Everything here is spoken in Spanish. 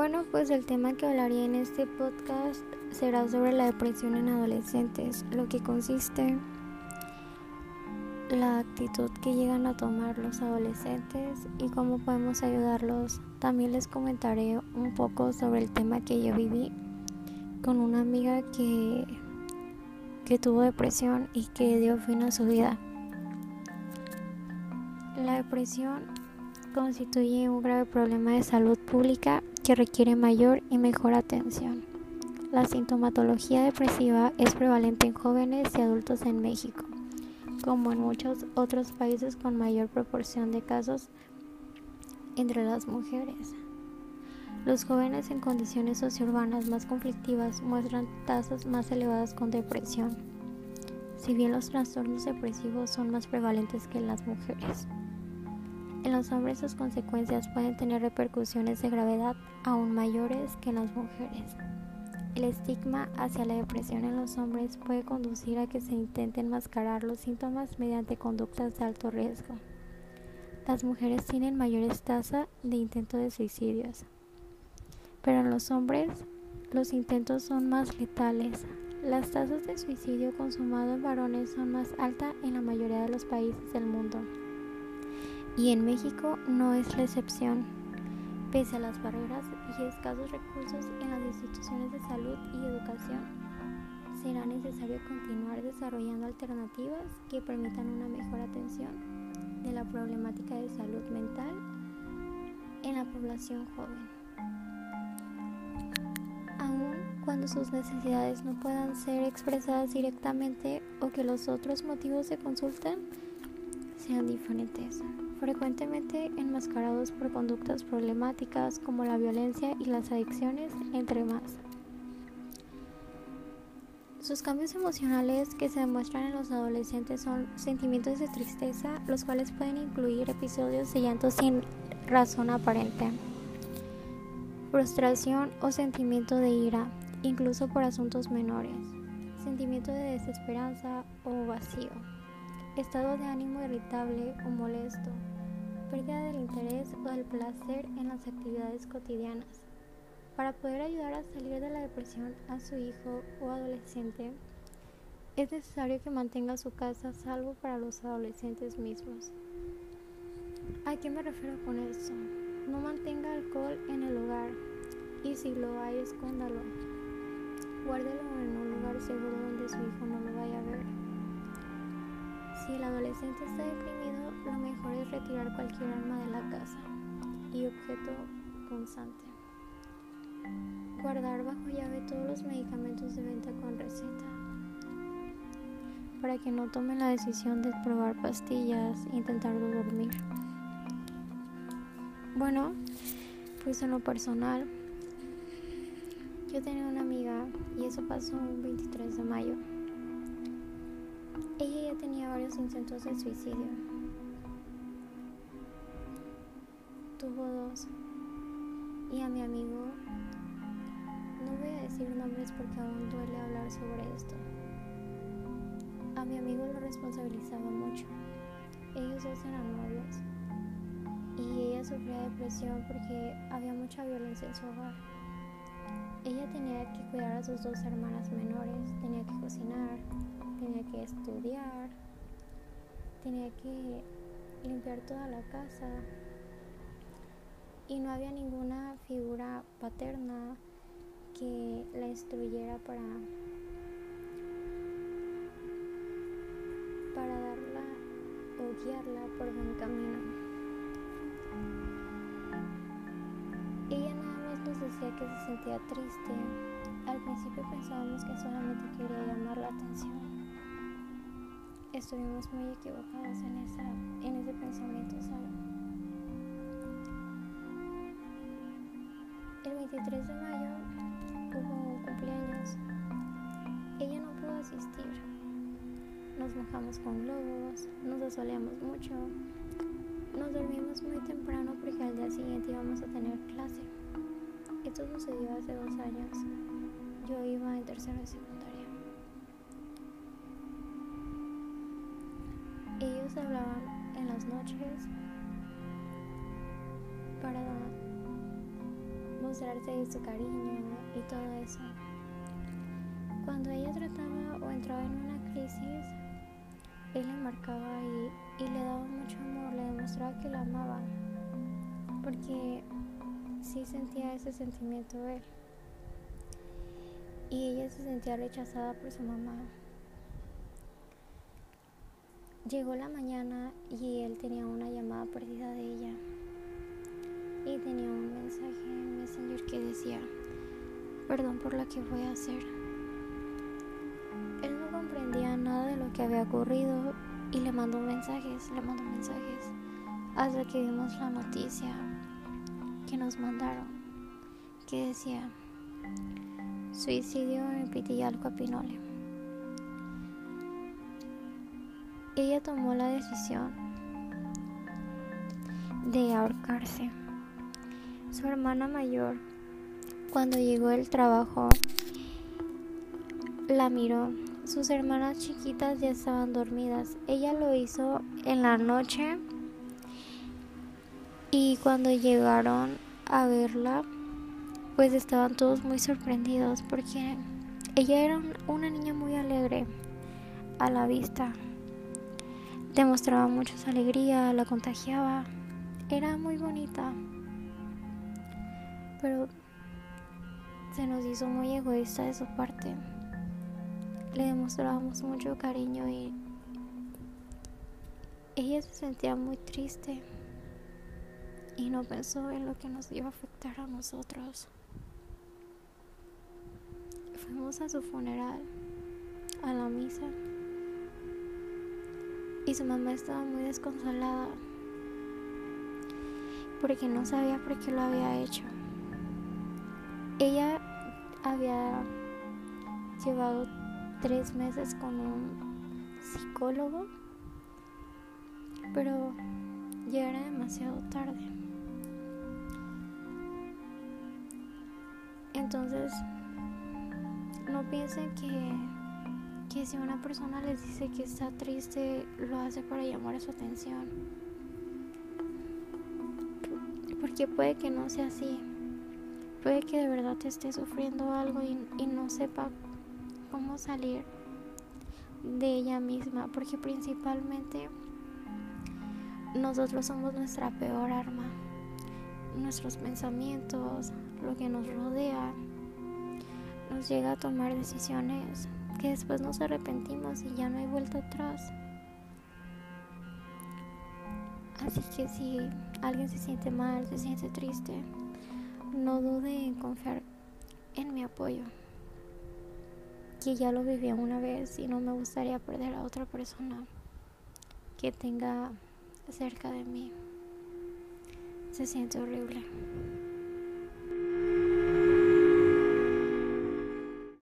Bueno, pues el tema que hablaría en este podcast será sobre la depresión en adolescentes, lo que consiste la actitud que llegan a tomar los adolescentes y cómo podemos ayudarlos. También les comentaré un poco sobre el tema que yo viví con una amiga que, que tuvo depresión y que dio fin a su vida. La depresión constituye un grave problema de salud pública que requiere mayor y mejor atención. La sintomatología depresiva es prevalente en jóvenes y adultos en México, como en muchos otros países con mayor proporción de casos entre las mujeres. Los jóvenes en condiciones sociourbanas más conflictivas muestran tasas más elevadas con depresión, si bien los trastornos depresivos son más prevalentes que en las mujeres. En los hombres sus consecuencias pueden tener repercusiones de gravedad aún mayores que en las mujeres. El estigma hacia la depresión en los hombres puede conducir a que se intenten mascarar los síntomas mediante conductas de alto riesgo. Las mujeres tienen mayores tasas de intento de suicidios, pero en los hombres los intentos son más letales. Las tasas de suicidio consumado en varones son más altas en la mayoría de los países del mundo y en México no es la excepción. Pese a las barreras y escasos recursos en las instituciones de salud y educación, será necesario continuar desarrollando alternativas que permitan una mejor atención de la problemática de salud mental en la población joven. Aun cuando sus necesidades no puedan ser expresadas directamente o que los otros motivos de consulta sean diferentes frecuentemente enmascarados por conductas problemáticas como la violencia y las adicciones, entre más. Sus cambios emocionales que se demuestran en los adolescentes son sentimientos de tristeza, los cuales pueden incluir episodios de llanto sin razón aparente, frustración o sentimiento de ira, incluso por asuntos menores, sentimiento de desesperanza o vacío estado de ánimo irritable o molesto, pérdida del interés o del placer en las actividades cotidianas. Para poder ayudar a salir de la depresión a su hijo o adolescente, es necesario que mantenga su casa salvo para los adolescentes mismos. ¿A qué me refiero con eso? No mantenga alcohol en el hogar y si lo hay, escóndalo. Guárdelo en un lugar seguro donde su hijo no lo vaya a ver. Si el adolescente está deprimido, lo mejor es retirar cualquier arma de la casa y objeto constante. Guardar bajo llave todos los medicamentos de venta con receta para que no tomen la decisión de probar pastillas e intentar dormir. Bueno, pues en lo personal, yo tenía una amiga y eso pasó un 23 de mayo. Ella ya tenía varios intentos de suicidio. Tuvo dos. Y a mi amigo, no voy a decir nombres porque aún duele hablar sobre esto. A mi amigo lo responsabilizaba mucho. Ellos dos eran novios. Y ella sufría depresión porque había mucha violencia en su hogar. Ella tenía que cuidar a sus dos hermanas menores, tenía que cocinar, tenía que estudiar, tenía que limpiar toda la casa y no había ninguna figura paterna que la instruyera para para darla o guiarla por buen camino. Ella nada más nos decía que se sentía triste. Al principio pensábamos que solamente quería llamar la atención estuvimos muy equivocados en, esa, en ese pensamiento, ¿saben? El 23 de mayo hubo un cumpleaños. Ella no pudo asistir. Nos mojamos con globos, nos asoleamos mucho, nos dormimos muy temprano porque al día siguiente íbamos a tener clase. Esto sucedió hace dos años. Yo iba en tercero de en las noches para mostrarse su cariño y todo eso. Cuando ella trataba o entraba en una crisis, él le marcaba y, y le daba mucho amor, le demostraba que la amaba, porque sí sentía ese sentimiento él. Y ella se sentía rechazada por su mamá. Llegó la mañana y él tenía una llamada perdida de ella. Y tenía un mensaje en Messenger que decía, perdón por lo que voy a hacer. Él no comprendía nada de lo que había ocurrido y le mandó mensajes, le mandó mensajes, hasta que vimos la noticia que nos mandaron, que decía, suicidio en Pitillal Pinole. Ella tomó la decisión de ahorcarse. Su hermana mayor, cuando llegó el trabajo, la miró. Sus hermanas chiquitas ya estaban dormidas. Ella lo hizo en la noche y cuando llegaron a verla, pues estaban todos muy sorprendidos porque ella era una niña muy alegre a la vista demostraba mucha alegría, la contagiaba, era muy bonita, pero se nos hizo muy egoísta de su parte. Le demostrábamos mucho cariño y ella se sentía muy triste y no pensó en lo que nos iba a afectar a nosotros. Fuimos a su funeral, a la misa y su mamá estaba muy desconsolada porque no sabía por qué lo había hecho. Ella había llevado tres meses con un psicólogo, pero ya era demasiado tarde. Entonces, no piensen que que si una persona les dice que está triste, lo hace para llamar su atención. Porque puede que no sea así. Puede que de verdad esté sufriendo algo y, y no sepa cómo salir de ella misma. Porque principalmente nosotros somos nuestra peor arma. Nuestros pensamientos, lo que nos rodea, nos llega a tomar decisiones que después nos arrepentimos y ya no hay vuelta atrás. Así que si alguien se siente mal, se siente triste, no dude en confiar en mi apoyo. Que ya lo viví una vez y no me gustaría perder a otra persona que tenga cerca de mí. Se siente horrible.